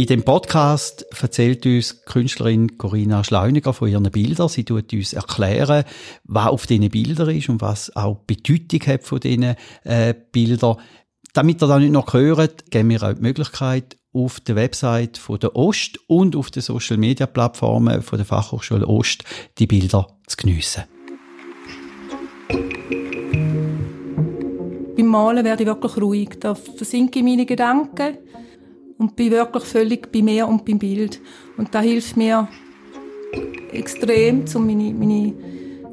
In dem Podcast erzählt uns Künstlerin Corinna Schleuniger von ihren Bildern. Sie tut uns erklären, was auf diesen Bildern ist und was auch Bedeutung hat von diesen äh, Bildern. Damit ihr das nicht noch hört, geben wir auch die Möglichkeit, auf der Website von der Ost und auf den Social Media Plattformen von der Fachhochschule Ost die Bilder zu geniessen. Beim Malen werde ich wirklich ruhig. Da versinke ich meine Gedanken und bin wirklich völlig bei mir und beim Bild. Und da hilft mir extrem, um meine, meine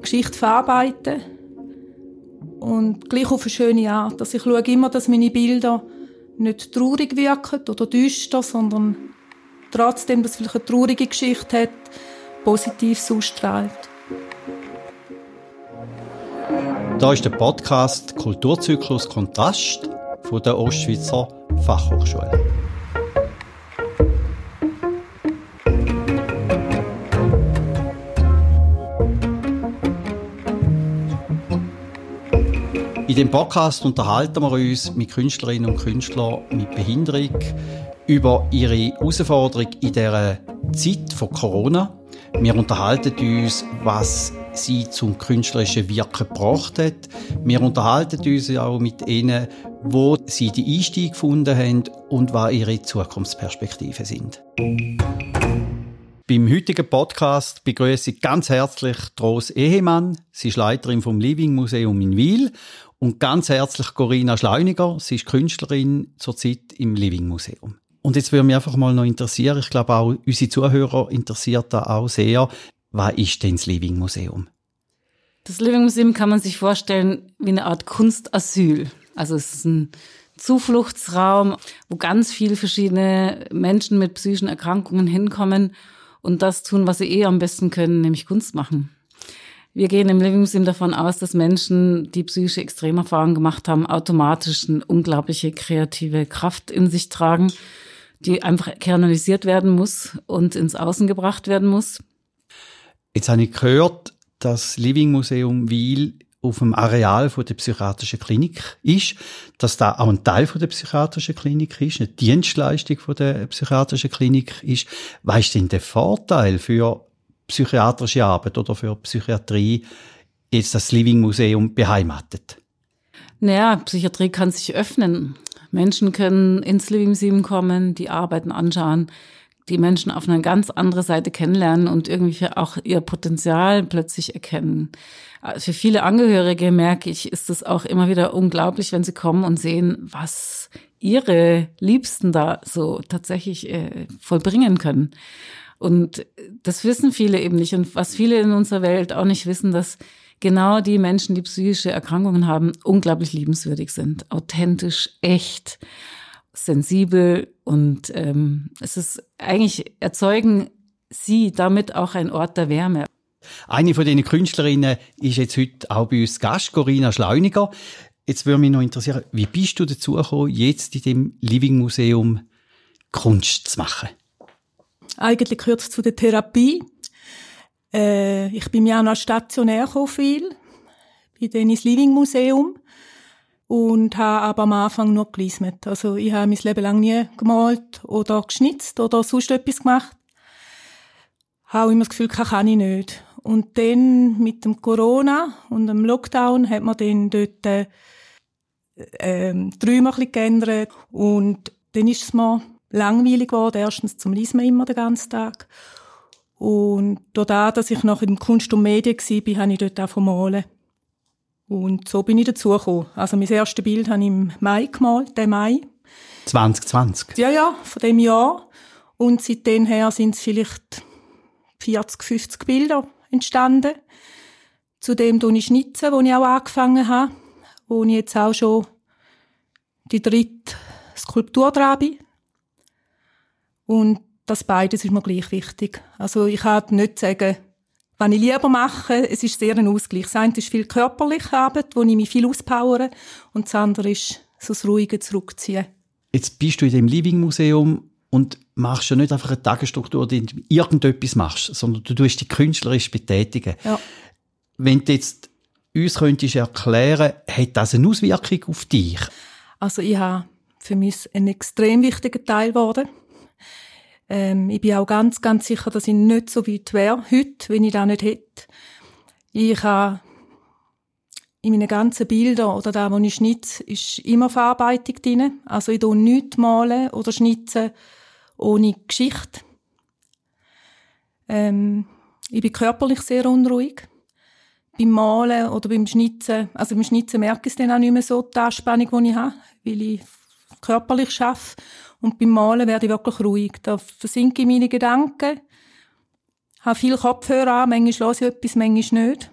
Geschichte zu verarbeiten. Und gleich auf eine schöne Art. Also ich schaue immer, dass meine Bilder nicht traurig wirken oder düster, sondern trotzdem, dass es vielleicht eine traurige Geschichte hat, positiv ausstrahlt. Da ist der Podcast Kulturzyklus Kontrast von der Ostschweizer Fachhochschule. Dem Podcast unterhalten wir uns mit Künstlerinnen und Künstlern mit Behinderung über ihre Herausforderung in der Zeit von Corona. Wir unterhalten uns, was sie zum künstlerischen Wirken gebracht hat. Wir unterhalten uns auch mit ihnen, wo sie die Einstieg gefunden haben und was ihre Zukunftsperspektiven sind. Beim heutigen Podcast begrüße ich ganz herzlich Dros Ehemann. Sie ist Leiterin vom Living Museum in Wiel und ganz herzlich Corinna Schleuniger. Sie ist Künstlerin zurzeit im Living Museum. Und jetzt würde mich einfach mal noch interessieren, ich glaube auch unsere Zuhörer interessiert da auch sehr, was ist denn das Living Museum? Das Living Museum kann man sich vorstellen wie eine Art Kunstasyl. Also es ist ein Zufluchtsraum, wo ganz viele verschiedene Menschen mit psychischen Erkrankungen hinkommen und das tun, was sie eh am besten können, nämlich Kunst machen. Wir gehen im Living Museum davon aus, dass Menschen, die psychische Extremerfahrungen gemacht haben, automatisch eine unglaubliche kreative Kraft in sich tragen, die einfach kanalisiert werden muss und ins Außen gebracht werden muss. Jetzt habe ich gehört, dass Living Museum Wiel auf dem Areal von der psychiatrischen Klinik ist, dass da auch ein Teil von der psychiatrischen Klinik ist, eine Dienstleistung von der psychiatrischen Klinik ist. Was ist denn der Vorteil für psychiatrische Arbeit oder für Psychiatrie jetzt das Living Museum beheimatet? Naja, Psychiatrie kann sich öffnen. Menschen können ins Living Museum kommen, die Arbeiten anschauen, die Menschen auf eine ganz andere Seite kennenlernen und irgendwie auch ihr Potenzial plötzlich erkennen. Für viele Angehörige merke ich, ist es auch immer wieder unglaublich, wenn sie kommen und sehen, was ihre Liebsten da so tatsächlich äh, vollbringen können. Und das wissen viele eben nicht. Und was viele in unserer Welt auch nicht wissen, dass genau die Menschen, die psychische Erkrankungen haben, unglaublich liebenswürdig sind, authentisch, echt, sensibel und ähm, es ist eigentlich erzeugen sie damit auch ein Ort der Wärme. Eine von diesen Künstlerinnen ist jetzt heute auch bei uns Gast, Corinna Schleuniger. Jetzt würde mich noch interessieren, wie bist du dazu gekommen, jetzt in dem Living Museum Kunst zu machen? Eigentlich gehört es zu der Therapie. Äh, ich bin ja noch stationär gekommen, viel, bei dem Living Museum und habe aber am Anfang nur gelismet. Also ich habe mein Leben lang nie gemalt oder geschnitzt oder sonst etwas gemacht. Habe immer das Gefühl, kann ich nicht. Und dann mit dem Corona und dem Lockdown hat man dann dort äh, ähm, die Räume ein bisschen geändert und dann ist es mir langweilig geworden. Erstens zum Lesen immer den ganzen Tag. Und dadurch, dass ich noch in Kunst und Medien war, habe ich dort auch malen. Und so bin ich dazugekommen. Also mein erstes Bild habe ich im Mai gemalt, den Mai. 2020? Ja, ja, von dem Jahr. Und seitdem her sind es vielleicht 40, 50 Bilder entstanden. Zudem tue ich schnitzen, wo ich auch angefangen habe. Wo ich jetzt auch schon die dritte Skulptur dran bin. Und das beides ist mir gleich wichtig. Also ich kann nicht sagen, was ich lieber mache, es ist sehr ein Ausgleich. Das eine ist viel körperliche Arbeit, wo ich mich viel auspowere, und das andere ist so das ruhige Zurückziehen. Jetzt bist du in dem Living Museum und machst ja nicht einfach eine Tagesstruktur, die du irgendetwas machst, sondern du tust dich künstlerisch betätigen. Ja. Wenn du jetzt uns könntest erklären, hat das eine Auswirkung auf dich? Also ich habe für mich ein extrem wichtiger Teil geworden. Ähm, ich bin auch ganz, ganz sicher, dass ich nicht so weit wäre heute, wenn ich das nicht hätte. Ich habe in meinen ganzen Bildern oder da, wo ich schnitze, ist immer Verarbeitung drin. Also ich tue nichts malen oder schnitzen ohne Geschichte. Ähm, ich bin körperlich sehr unruhig. Beim Malen oder beim Schnitzen, also beim Schnitzen merke ich dann auch nicht mehr so die Anspannung, die ich habe, weil ich körperlich arbeite. Und beim Malen werde ich wirklich ruhig. Da versinke ich meine Gedanken, habe viel Kopfhörer an, manchmal höre ich etwas, manchmal nicht.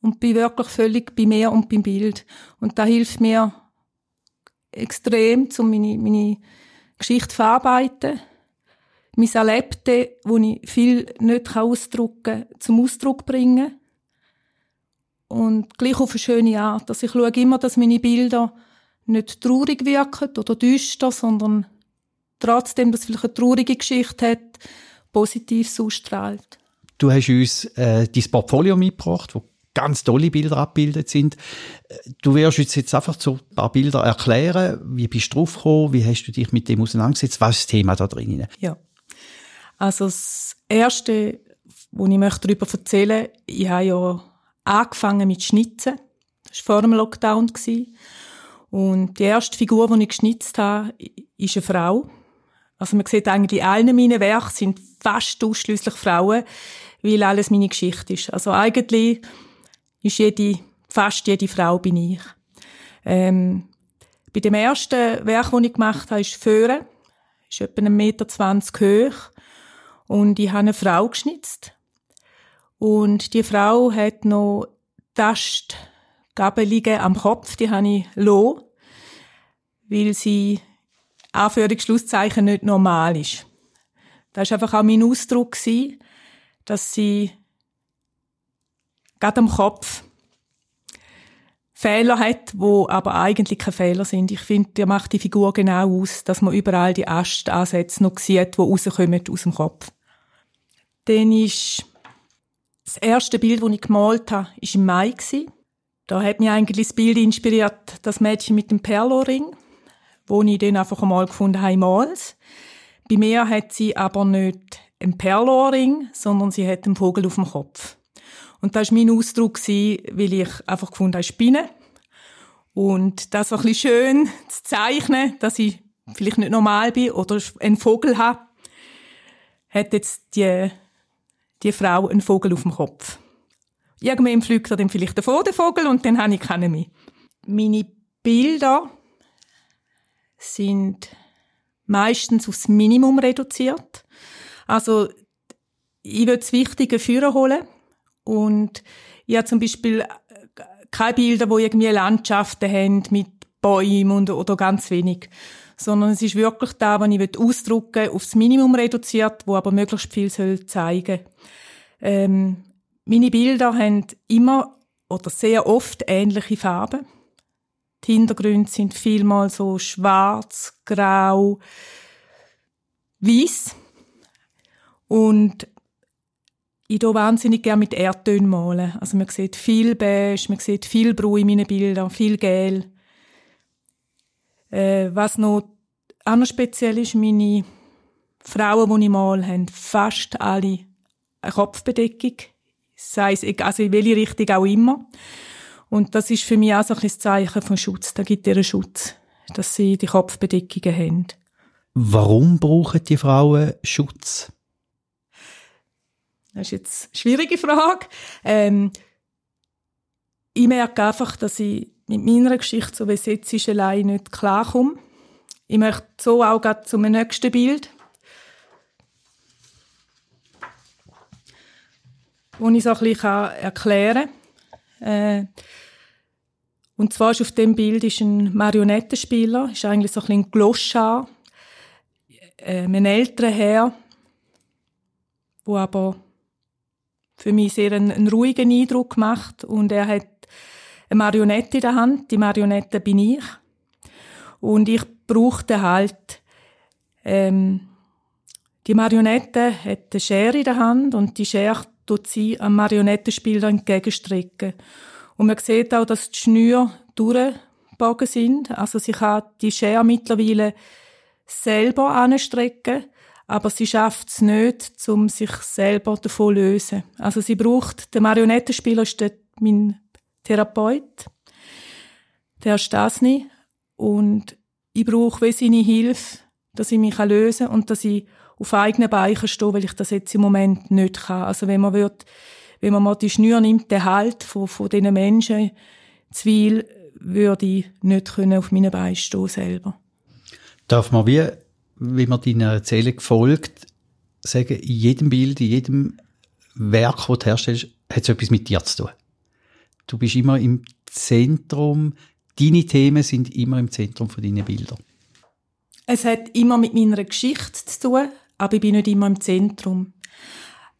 Und bin wirklich völlig bei mir und beim Bild. Und da hilft mir extrem, um meine, meine Geschichte zu verarbeiten. Mein Erlebte, wo ich viel nicht ausdrücken kann, zum Ausdruck bringen. Und gleich auf eine schöne Art. Also ich schaue immer, dass meine Bilder nicht traurig wirken oder düster, sondern trotzdem, dass es vielleicht eine traurige Geschichte hat, positiv ausstrahlt. Du hast uns äh, dein Portfolio mitgebracht, wo ganz tolle Bilder abgebildet sind. Du wirst uns jetzt einfach so ein paar Bilder erklären. Wie bist du draufgekommen? Wie hast du dich mit dem auseinandergesetzt? Was ist das Thema da drin? Ja. Also das Erste, was ich möchte darüber erzählen möchte, ich habe ja angefangen mit Schnitzen. Das war vor dem Lockdown. Und die erste Figur, die ich geschnitzt habe, ist eine Frau. Also man sieht eigentlich, allen meinen Werken sind fast ausschließlich Frauen, weil alles meine Geschichte ist. Also eigentlich ist jede, fast jede Frau bin ich. Ähm, bei dem ersten Werk, das ich gemacht habe, ist Föhren. Ist etwa 1,20 Meter hoch. Und ich habe eine Frau geschnitzt. Und die Frau hat noch Tastgabelungen am Kopf, die habe ich lo, weil sie Anführungsschlusszeichen nicht normal ist. Das war einfach auch mein Ausdruck, dass sie gerade am Kopf Fehler hat, wo aber eigentlich keine Fehler sind. Ich finde, der macht die Figur genau aus, dass man überall die Astansätze noch sieht, die rauskommen aus dem Kopf. Dann ist das erste Bild, das ich gemalt habe, ist im Mai Da hat mich eigentlich das Bild inspiriert, das Mädchen mit dem Perloring, wo ich dann einfach einmal gefunden habe, mals. Bei mir hat sie aber nicht einen Perloring, sondern sie hat einen Vogel auf dem Kopf. Und das war mein Ausdruck, weil ich einfach gefunden habe, Spinne. Und das war ein bisschen schön zu zeichnen, dass ich vielleicht nicht normal bin oder einen Vogel habe, hat jetzt die, die Frau einen Vogel auf dem Kopf. Irgendwann fliegt er dann vielleicht davon, der Vogel, und dann habe ich keinen mehr. Meine Bilder sind meistens aufs Minimum reduziert. Also, ich will das Wichtige führen holen. Und ich habe zum Beispiel äh, keine Bilder, wo irgendwie Landschaften haben mit Bäumen und, oder ganz wenig. Sondern es ist wirklich da, was ich ausdrücken will, aufs Minimum reduziert, wo aber möglichst viel soll zeigen ähm, Meine Bilder haben immer oder sehr oft ähnliche Farben. Die Hintergründe sind vielmal so schwarz, grau, weiß. Und ich tue wahnsinnig gerne mit Erdtönen malen. Also man sieht viel Beige, man sieht viel Brau in meinen Bildern, viel Gel. Äh, was noch anders speziell ist, meine Frauen, die ich male, haben fast alle eine Kopfbedeckung. Sei es, also in welche Richtung auch immer. Und das ist für mich auch so ein Zeichen von Schutz. Da gibt ihr Schutz, dass sie die Kopfbedeckungen haben. Warum brauchen die Frauen Schutz? Das ist jetzt eine schwierige Frage. Ähm, ich merke einfach, dass ich mit meiner Geschichte, so wie es jetzt ist, allein nicht klarkomme. Ich möchte so auch gerade zum nächsten Bild. Wo ich so ein bisschen erklären kann. Äh, und zwar ist auf dem Bild ist ein Marionettenspieler, ist eigentlich so ein bisschen ein Gloschar, äh, ein älterer Herr, wo aber für mich sehr einen, einen ruhigen Eindruck gemacht und er hat eine Marionette in der Hand. Die Marionette bin ich. Und ich brauchte halt, ähm, die Marionette hat eine Schere in der Hand und die Schere tut sie am Marionettenspieler entgegenstrecken. Und man sieht auch, dass die Schnüre durchgebogen sind. Also sie kann die Schere mittlerweile selber anstrecken, aber sie schafft es nicht, um sich selber davon zu lösen. Also sie braucht, der Marionettenspieler ist der, mein Therapeut, der Stasny, und ich brauche seine Hilfe, dass ich mich lösen kann und dass ich auf eigenen Beinen stehe, weil ich das jetzt im Moment nicht kann. Also wenn man wird, wenn man mal die Schnür nimmt, den Halt von, von diesen Menschen, Zweil, würde ich nicht können auf meinen Beinen stehen selber. Darf man wie, wie man deiner Erzählung folgt, sagen, in jedem Bild, in jedem Werk, das du herstellst, hat es etwas mit dir zu tun? Du bist immer im Zentrum, deine Themen sind immer im Zentrum von deinen Bildern. Es hat immer mit meiner Geschichte zu tun, aber ich bin nicht immer im Zentrum.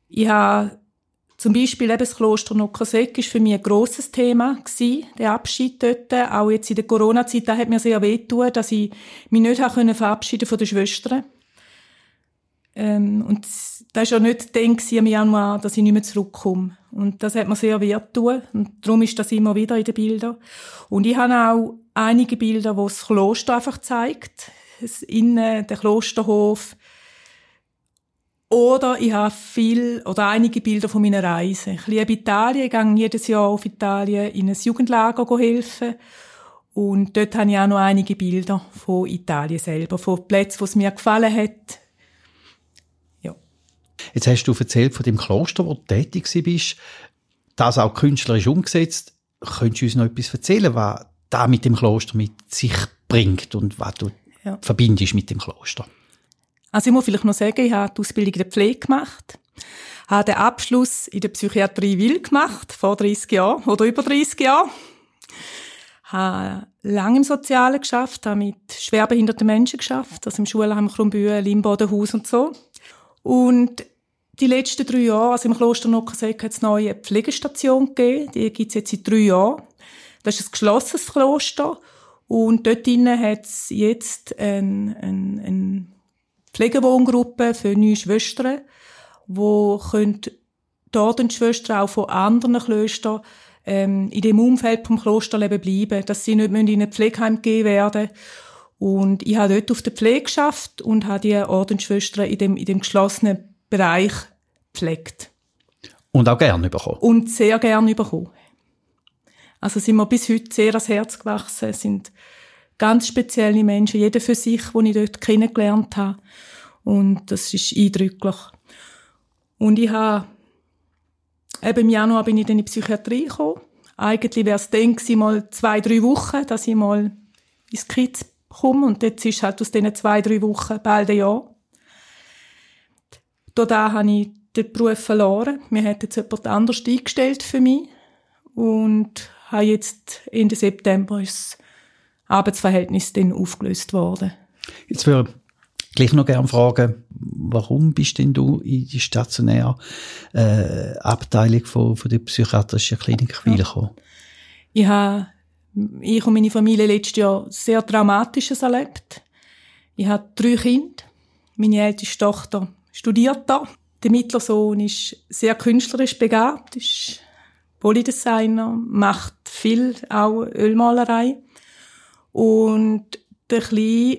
Ich habe zum Beispiel eben das Kloster Nockosek ist für mich ein grosses Thema gewesen, der Abschied dort. Auch jetzt in der Corona-Zeit, da hat mir sehr wehgetan, dass ich mich nicht habe verabschieden von den Schwestern. Ähm, und das war ja nicht dann im Januar, dass ich nicht mehr zurückkomme. Und das hat mir sehr wehgetan. Und darum ist das immer wieder in den Bildern. Und ich habe auch einige Bilder, wo das Kloster einfach zeigt. Das Innen, der Klosterhof, oder ich habe viel oder einige Bilder von meiner Reise. Ich liebe Italien, ich gehe jedes Jahr auf Italien in ein Jugendlager helfen. Und dort habe ich auch noch einige Bilder von Italien selber, von Plätzen, wo es mir gefallen hat. Ja. Jetzt hast du erzählt von dem Kloster, wo du tätig bist, das auch künstlerisch umgesetzt. Könntest du uns noch etwas erzählen, was da mit dem Kloster mit sich bringt und was du ja. verbindest mit dem Kloster? Also ich muss vielleicht noch sagen, ich habe die Ausbildung in der Pflege gemacht, habe den Abschluss in der Psychiatrie Will gemacht, vor 30 Jahren oder über 30 Jahren. Habe lange im Sozialen geschafft, habe mit schwerbehinderten Menschen geschafft, also im Schulheim Krumbühl, Limbodenhaus und so. Und die letzten drei Jahre, also im Kloster Nockenseck, hat es eine neue Pflegestation gegeben. Die gibt es jetzt seit drei Jahren. Das ist ein geschlossenes Kloster. Und dort drinnen hat es jetzt ein, ein, ein Pflegewohngruppe für neue Schwestern, wo können dort die Schwestern auch von anderen Klöstern ähm, in dem Umfeld vom Klosterleben bleiben, dass sie nicht in ein Pflegeheim gegeben werden. Und ich habe dort auf der Pflege geschafft und habe die Ordensschwestern in dem, in dem geschlossenen Bereich gepflegt. Und auch gerne bekommen. Und sehr gerne bekommen. Also sind wir bis heute sehr ans Herz gewachsen, sind ganz spezielle Menschen, jeder für sich, die ich dort kennengelernt habe. Und das ist eindrücklich. Und ich habe, eben im Januar bin ich dann in die Psychiatrie gekommen. Eigentlich wäre es dann gewesen, mal zwei, drei Wochen, dass ich mal ins Kids komme. Und jetzt ist halt aus diesen zwei, drei Wochen bald ein Jahr. Da habe ich den Beruf verloren. Mir hat jetzt jemand anders eingestellt für mich. Und habe jetzt Ende September ist Arbeitsverhältnis dann aufgelöst worden. Jetzt würde ich gleich noch gerne fragen, warum bist denn du in die stationäre äh, Abteilung von, von der psychiatrischen Klinik Wil gekommen? Ich habe ich und meine Familie letztes Jahr sehr Dramatisches erlebt. Ich habe drei Kinder. Meine älteste Tochter studiert da. Der mittlere Sohn ist sehr künstlerisch begabt, ist Polydesigner, macht viel auch Ölmalerei. Und der Kleine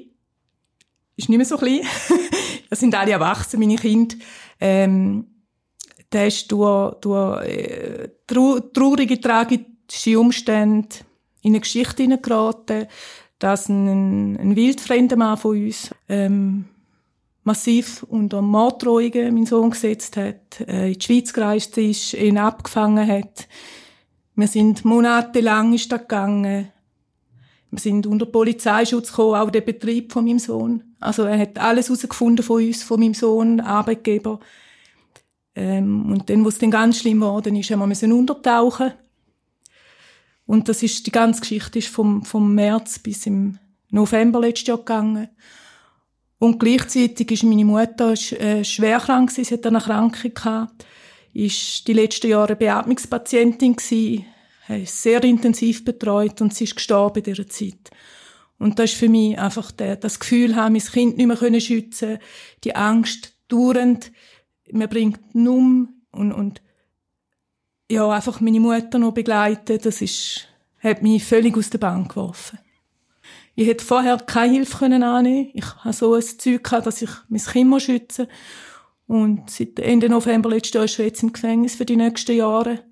ist nicht mehr so klein. das sind alle erwachsen, meine Kinder. Ähm, der ist durch, durch äh, traurige, tragische Umstände in eine Geschichte hineingeraten, dass ein, ein wildfremder Mann von uns ähm, massiv unter Morddrohungen meinen Sohn gesetzt hat, äh, in die Schweiz gereist ist, ihn abgefangen hat. Wir sind monatelang ist das gegangen. Wir sind unter Polizeischutz gekommen, auch der Betrieb von meinem Sohn. Also er hat alles herausgefunden von uns, von meinem Sohn, Arbeitgeber. Ähm, und dann, wo es dann ganz schlimm wurde, ist, haben wir müssen untertauchen. Und das ist, die ganze Geschichte ist vom, vom März bis im November letztes Jahr gegangen. Und gleichzeitig ist meine Mutter äh, schwer krank sie hat eine Erkrankung gehabt, ist die letzten Jahre Beatmungspatientin gewesen, sehr intensiv betreut und sie ist gestorben in dieser Zeit. Und das ist für mich einfach der, das Gefühl haben, mein Kind nicht mehr können schützen, die Angst dauernd, man bringt nur und, und ja, einfach meine Mutter noch begleiten, das ist, hat mich völlig aus der Bahn geworfen. Ich hätte vorher keine Hilfe können annehmen. Ich habe so ein Zeug gehabt, dass ich mein Kind schützen. Und seit Ende November letztes Jahr ist er jetzt im Gefängnis für die nächsten Jahre.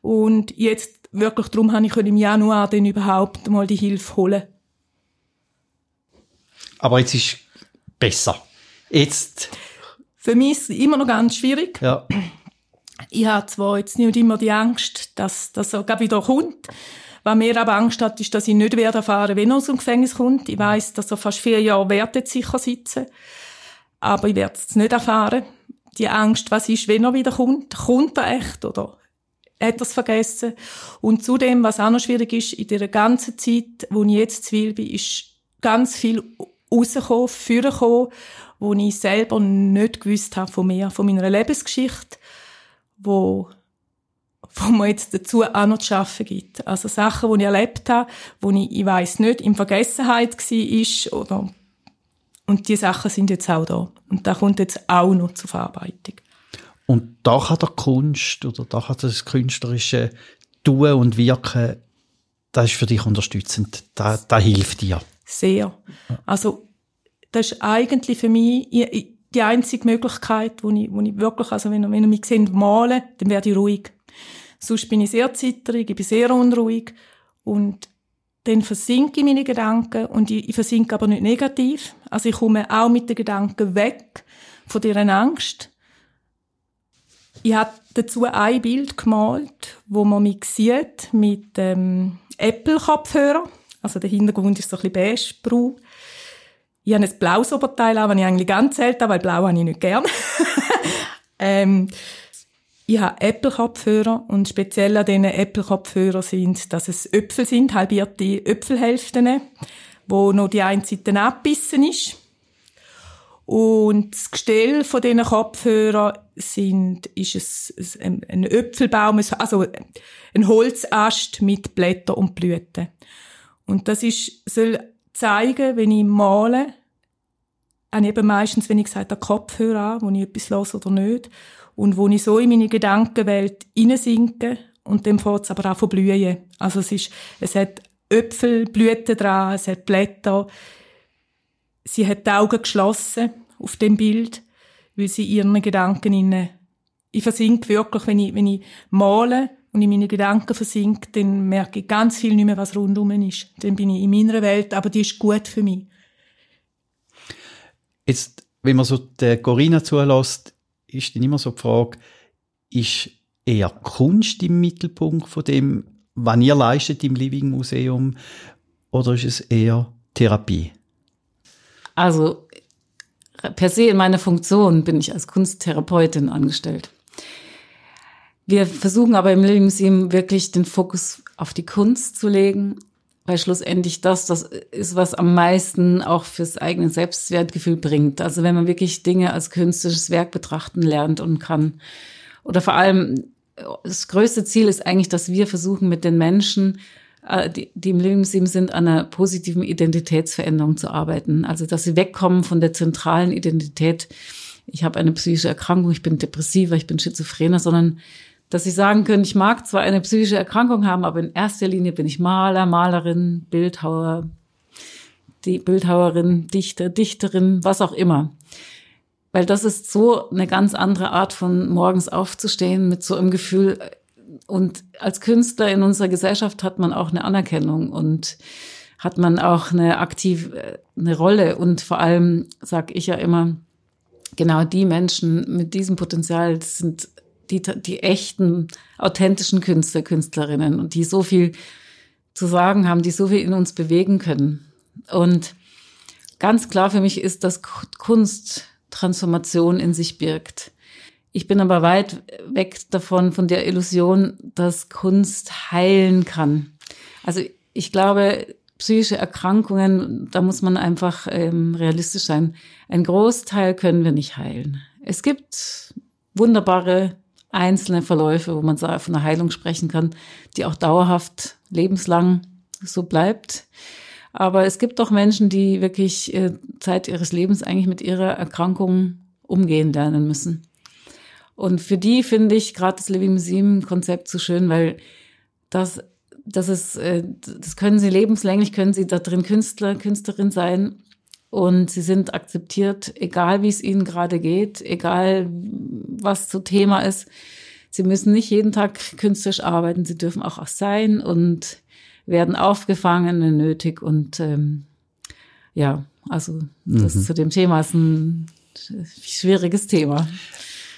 Und jetzt wirklich darum habe ich im Januar dann überhaupt mal die Hilfe holen. Aber jetzt ist besser. Jetzt. Für mich ist es immer noch ganz schwierig. Ja. Ich habe zwar jetzt nicht immer die Angst, dass das wieder kommt. Was mir aber Angst hat, ist, dass ich nicht werde erfahren, wenn er aus dem Gefängnis kommt. Ich weiß, dass er fast vier Jahre wird sicher sitzen. Aber ich werde es nicht erfahren. Die Angst, was ist, wenn er wieder kommt? Kommt er echt oder hat es vergessen? Und zudem, was auch noch schwierig ist, in der ganzen Zeit, wo ich jetzt zu will bin, ist ganz viel rausgekommen, vorgekommen, wo ich selber nicht gewusst habe von mir, von meiner Lebensgeschichte, wo wo man jetzt dazu auch noch zu arbeiten gibt. Also Sachen, die ich erlebt habe, wo ich, ich weiss nicht, in Vergessenheit war oder und die Sachen sind jetzt auch da. Und da kommt jetzt auch noch zur Verarbeitung. Und da kann der Kunst oder da kann das künstlerische Tun und Wirken, das ist für dich unterstützend. Da, da hilft dir. Sehr. Also, das ist eigentlich für mich die einzige Möglichkeit, wo ich, wo ich wirklich, also wenn, wenn ihr mich seht, malen, dann werde ich ruhig. Sonst bin ich sehr zitterig, ich bin sehr unruhig und dann versinke ich meine Gedanken und ich, ich versinke aber nicht negativ. Also ich komme auch mit den Gedanken weg von dieser Angst. Ich habe dazu ein Bild gemalt, wo man mich sieht mit ähm, Apple-Kopfhörer. Also der Hintergrund ist so ein bisschen beige. Ich habe ein blaues Oberteil an, das ich eigentlich ganz selten weil blau habe ich nicht gern. ähm, ich habe Apple-Kopfhörer und speziell an diesen Apple-Kopfhörern sind, dass es Äpfel sind, halbierte Äpfelhälften, wo noch die eine Seite abbissen ist. Und das Gestell von diesen Kopfhörern sind, ist ein, ein Äpfelbaum, also ein Holzast mit Blättern und Blüten. Und das ist, soll zeigen, wenn ich male, habe eben meistens, wenn ich gesagt habe, Kopfhörer an, wo ich etwas höre oder nicht und wo ich so in meine Gedankenwelt hineinsinke und dann fängt es aber auch von blühen. Also es ist, es hat Äpfelblüten dran, es hat Blätter. Sie hat die Augen geschlossen auf dem Bild, weil sie ihren Gedanken inne. Ich versinke wirklich, wenn ich, wenn ich male und in meine Gedanken versinke, dann merke ich ganz viel nicht mehr, was rundum ist. Dann bin ich in meiner Welt, aber die ist gut für mich. Jetzt, wenn man so der Corinna zulässt, ist dann immer so die Frage, ist eher Kunst im Mittelpunkt von dem, was ihr leistet im Living Museum, oder ist es eher Therapie? Also per se in meiner Funktion bin ich als Kunsttherapeutin angestellt. Wir versuchen aber im Museum wirklich den Fokus auf die Kunst zu legen, weil schlussendlich das, das ist, was am meisten auch fürs eigene Selbstwertgefühl bringt. Also wenn man wirklich Dinge als künstlerisches Werk betrachten lernt und kann. Oder vor allem, das größte Ziel ist eigentlich, dass wir versuchen, mit den Menschen, die, die im Lebensleben sind, an einer positiven Identitätsveränderung zu arbeiten. Also dass sie wegkommen von der zentralen Identität, ich habe eine psychische Erkrankung, ich bin depressiver, ich bin schizophrener, sondern dass sie sagen können, ich mag zwar eine psychische Erkrankung haben, aber in erster Linie bin ich Maler, Malerin, Bildhauer, die Bildhauerin, Dichter, Dichterin, was auch immer. Weil das ist so eine ganz andere Art von morgens aufzustehen mit so einem Gefühl. Und als Künstler in unserer Gesellschaft hat man auch eine Anerkennung und hat man auch eine aktive eine Rolle. Und vor allem sage ich ja immer, genau die Menschen mit diesem Potenzial sind die, die echten, authentischen Künstler, Künstlerinnen und die so viel zu sagen haben, die so viel in uns bewegen können. Und ganz klar für mich ist, dass Kunst Transformation in sich birgt. Ich bin aber weit weg davon, von der Illusion, dass Kunst heilen kann. Also ich glaube, psychische Erkrankungen, da muss man einfach ähm, realistisch sein. Ein Großteil können wir nicht heilen. Es gibt wunderbare einzelne Verläufe, wo man von einer Heilung sprechen kann, die auch dauerhaft lebenslang so bleibt. Aber es gibt auch Menschen, die wirklich äh, Zeit ihres Lebens eigentlich mit ihrer Erkrankung umgehen lernen müssen. Und für die finde ich gerade das Living Museum Konzept so schön, weil das das ist, äh, das können sie lebenslänglich, können sie da drin Künstler, Künstlerin sein. Und sie sind akzeptiert, egal wie es ihnen gerade geht, egal was zu Thema ist. Sie müssen nicht jeden Tag künstlerisch arbeiten, sie dürfen auch sein und werden aufgefangen, wenn nötig. Und ähm, ja, also das mhm. zu dem Thema ist ein schwieriges Thema.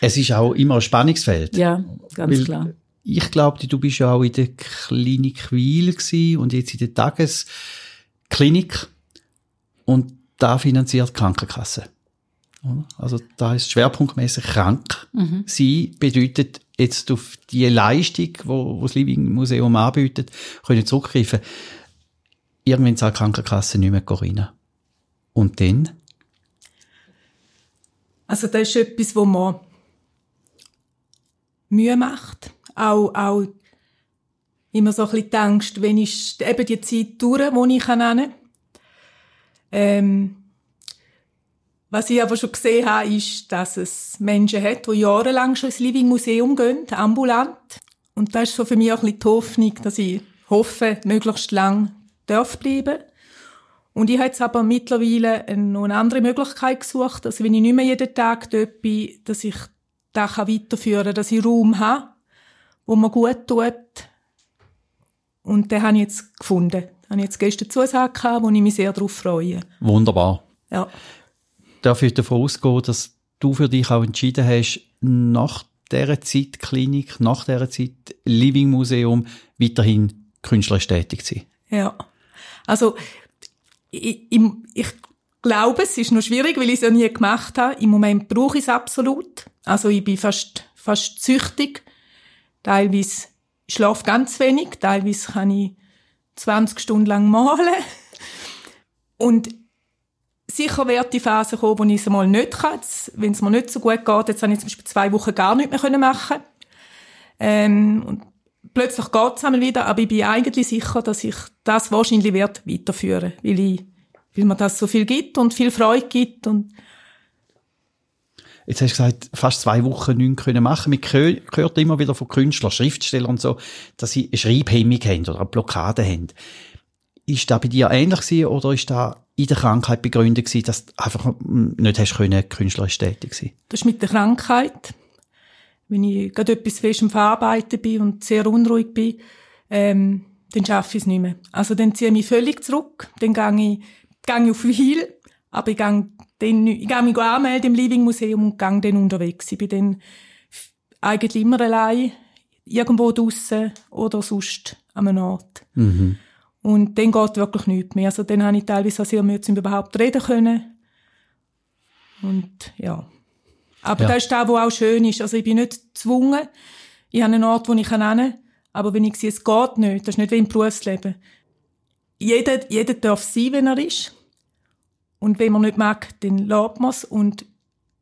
Es ist auch immer ein Spannungsfeld. Ja, ganz klar ich glaube, du bist ja auch in der Klinik Wiel und jetzt in der Tagesklinik und da finanziert die Krankenkasse. Also da ist schwerpunktmäßig krank. Mhm. Sie bedeutet jetzt auf die Leistung, wo, wo das Living Museum anbietet, können zurückgreifen. Irgendwann zahlt die Krankenkasse nicht mehr rein. Und dann? Also das ist etwas, wo man Mühe macht auch, auch immer so ein bisschen die Angst, wenn ich eben die Zeit durch, die ich nennen kann. Ähm, was ich aber schon gesehen habe, ist, dass es Menschen hat, die jahrelang schon ins Living Museum gehen, ambulant. Und das ist so für mich auch ein bisschen die Hoffnung, dass ich hoffe, möglichst lang darf bleiben. Und ich habe jetzt aber mittlerweile noch eine andere Möglichkeit gesucht, dass wenn ich nicht mehr jeden Tag dort bin, dass ich das weiterführen kann, dass ich Raum habe wo mir gut tut. Und den habe ich jetzt gefunden. Da habe ich jetzt gestern Zusage gehabt, wo ich mich sehr darauf freue. Wunderbar. Ja. Darf ich davon ausgehen, dass du für dich auch entschieden hast, nach dieser Zeit Klinik, nach dieser Zeit Living Museum weiterhin künstlerisch tätig zu sein? Ja. Also, ich, ich, ich glaube, es ist noch schwierig, weil ich es ja nie gemacht habe. Im Moment brauche ich es absolut. Also, ich bin fast, fast süchtig Teilweise schlafe ganz wenig, teilweise kann ich 20 Stunden lang malen. Und sicher wird die Phase kommen, wo ich es mal nicht kann. Wenn es mir nicht so gut geht, jetzt habe ich zum Beispiel zwei Wochen gar nichts mehr machen ähm, und plötzlich geht es einmal wieder, aber ich bin eigentlich sicher, dass ich das wahrscheinlich werde weiterführen, weil ich, weil mir das so viel gibt und viel Freude gibt und Jetzt hast du gesagt, fast zwei Wochen nichts können machen. Man hört immer wieder von Künstlern, Schriftstellern und so, dass sie eine Schreibhemmung haben oder eine Blockade haben. Ist das bei dir ähnlich gewesen, oder ist das in der Krankheit begründet gewesen, dass du einfach nicht hast können, künstlerisch tätig sein? Das ist mit der Krankheit. Wenn ich gerade etwas fest am Verarbeiten bin und sehr unruhig bin, ähm, dann schaffe ich es nicht mehr. Also dann ziehe ich mich völlig zurück, dann gehe ich, gehe ich auf Heal, aber ich gehe dann, ich gehe mich anmelden im Living Museum und gehe dann unterwegs. Ich bin dann eigentlich immer allein, irgendwo draussen oder sonst an einem Ort. Mhm. Und dann geht wirklich nichts mehr. Also dann habe ich teilweise auch sehr Mühe, um überhaupt reden können. Und ja. Aber ja. das ist das, was auch schön ist. Also ich bin nicht gezwungen. Ich habe einen Ort, wo ich hin kann. Aber wenn ich sehe, es geht nicht, das ist nicht wie im Berufsleben. Jeder, jeder darf sein, wenn er ist. Und wenn man nicht mag, dann lässt man es. Und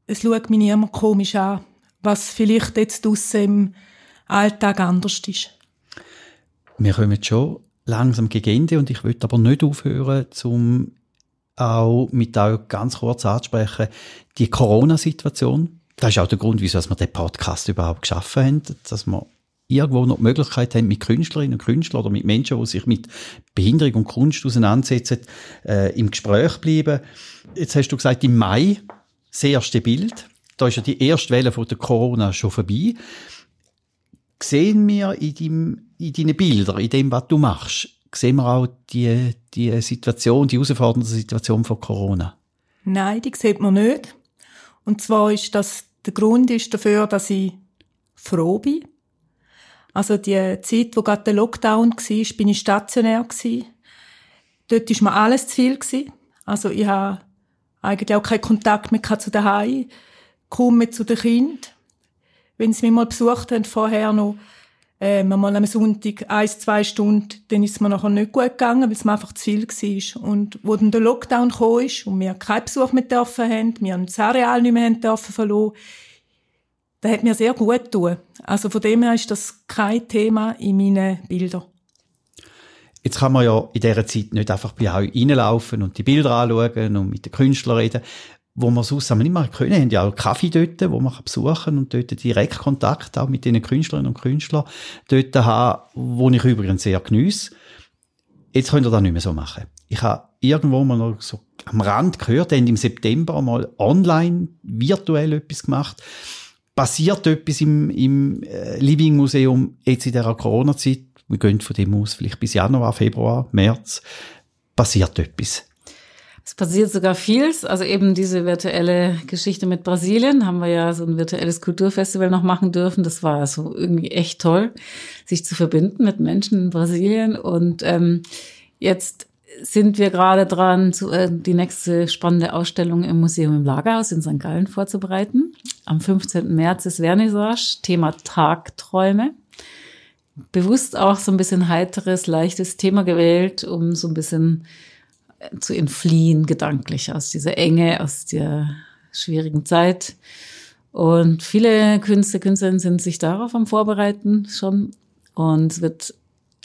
es schaut mich niemand komisch an, was vielleicht jetzt draussen im Alltag anders ist. Wir kommen schon langsam gegen Ende und ich will aber nicht aufhören, um auch mit euch ganz kurz anzusprechen, die Corona-Situation. Das ist auch der Grund, wieso wir den Podcast überhaupt geschaffen haben, dass wir irgendwo noch die Möglichkeit haben, mit Künstlerinnen und Künstlern oder mit Menschen, die sich mit Behinderung und Kunst auseinandersetzen, äh, im Gespräch bleiben. Jetzt hast du gesagt, im Mai, das erste Bild. Da ist ja die erste Welle von der Corona schon vorbei. Sehen wir in, deinem, in deinen Bildern, in dem, was du machst, sehen wir auch die, die Situation, die herausfordernde Situation von Corona? Nein, die sieht man nicht. Und zwar ist das, der Grund ist dafür, dass ich froh bin, also die Zeit, wo gerade der Lockdown war, bin ich stationär gewesen. Dort war mir alles zu viel gewesen. Also ich habe eigentlich auch keinen Kontakt mehr zu den Haien, kaum mehr zu den Kindern. Wenn sie mich mal besucht haben, vorher noch, äh, mal am Sonntag ein, zwei Stunden, dann ist es mir nachher nicht gut gegangen, weil es mir einfach zu viel war. Und wo dann der Lockdown kam und wir keinen Besuch mehr dürfen haben, wir das Areal nicht mehr haben dürfen verloren, das hat mir sehr gut getan. Also von dem her ist das kein Thema in meinen Bildern. Jetzt kann man ja in dieser Zeit nicht einfach bei euch reinlaufen und die Bilder anschauen und mit den Künstlern reden. wo man sonst nicht mehr können. Haben ja auch Kaffee dort, wo man besuchen und dort direkt Kontakt auch mit den Künstlerinnen und Künstlern dort haben, wo ich übrigens sehr geniesse. Jetzt könnt ihr das nicht mehr so machen. Ich habe irgendwo mal noch so am Rand gehört, haben im September mal online virtuell etwas gemacht. Passiert etwas im, im äh, Living Museum jetzt in dieser Corona-Zeit? Wir gehen von dem aus vielleicht bis Januar, Februar, März. Passiert etwas? Es passiert sogar vieles. Also eben diese virtuelle Geschichte mit Brasilien haben wir ja so ein virtuelles Kulturfestival noch machen dürfen. Das war so irgendwie echt toll, sich zu verbinden mit Menschen in Brasilien. Und ähm, jetzt sind wir gerade dran, zu, äh, die nächste spannende Ausstellung im Museum im Lagerhaus in St. Gallen vorzubereiten. Am 15. März ist Vernissage, Thema Tagträume. Bewusst auch so ein bisschen heiteres, leichtes Thema gewählt, um so ein bisschen zu entfliehen, gedanklich aus dieser Enge, aus der schwierigen Zeit. Und viele Künstler, Künstlerinnen sind sich darauf am Vorbereiten schon. Und es wird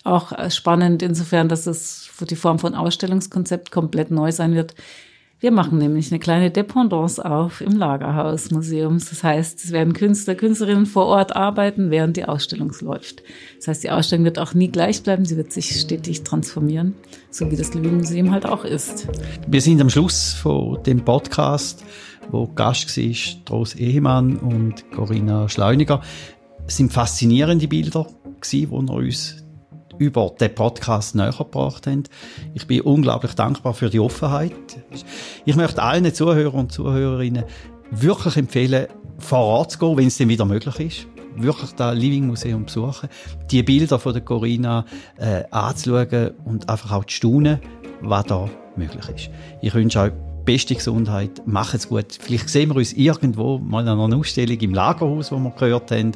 auch spannend insofern, dass es die Form von Ausstellungskonzept komplett neu sein wird, wir machen nämlich eine kleine Dependance auf im Lagerhaus Museums. Das heißt, es werden Künstler, Künstlerinnen vor Ort arbeiten, während die Ausstellung läuft. Das heißt, die Ausstellung wird auch nie gleich bleiben, sie wird sich stetig transformieren, so wie das Living Museum halt auch ist. Wir sind am Schluss von dem Podcast, wo Gast war, Trost Ehemann und Corinna Schleuniger. Es sind faszinierende Bilder die er uns über den Podcast näher gebracht haben. Ich bin unglaublich dankbar für die Offenheit. Ich möchte allen Zuhörern und Zuhörerinnen wirklich empfehlen, vor Ort zu gehen, wenn es denn wieder möglich ist. Wirklich das Living Museum besuchen, die Bilder von der Corinna äh, anzuschauen und einfach auch zu staunen, was da möglich ist. Ich wünsche euch beste Gesundheit, macht's gut. Vielleicht sehen wir uns irgendwo mal an einer Ausstellung im Lagerhaus, wo wir gehört haben.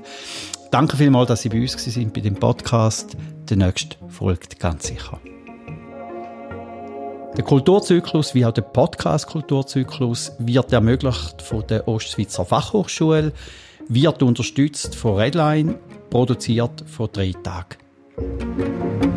Danke vielmals, dass Sie bei uns sind bei dem Podcast. Der nächste folgt ganz sicher. Der Kulturzyklus wie auch der Podcast-Kulturzyklus wird ermöglicht von der Ostschweizer Fachhochschule, wird unterstützt von Redline, produziert von drei Tagen.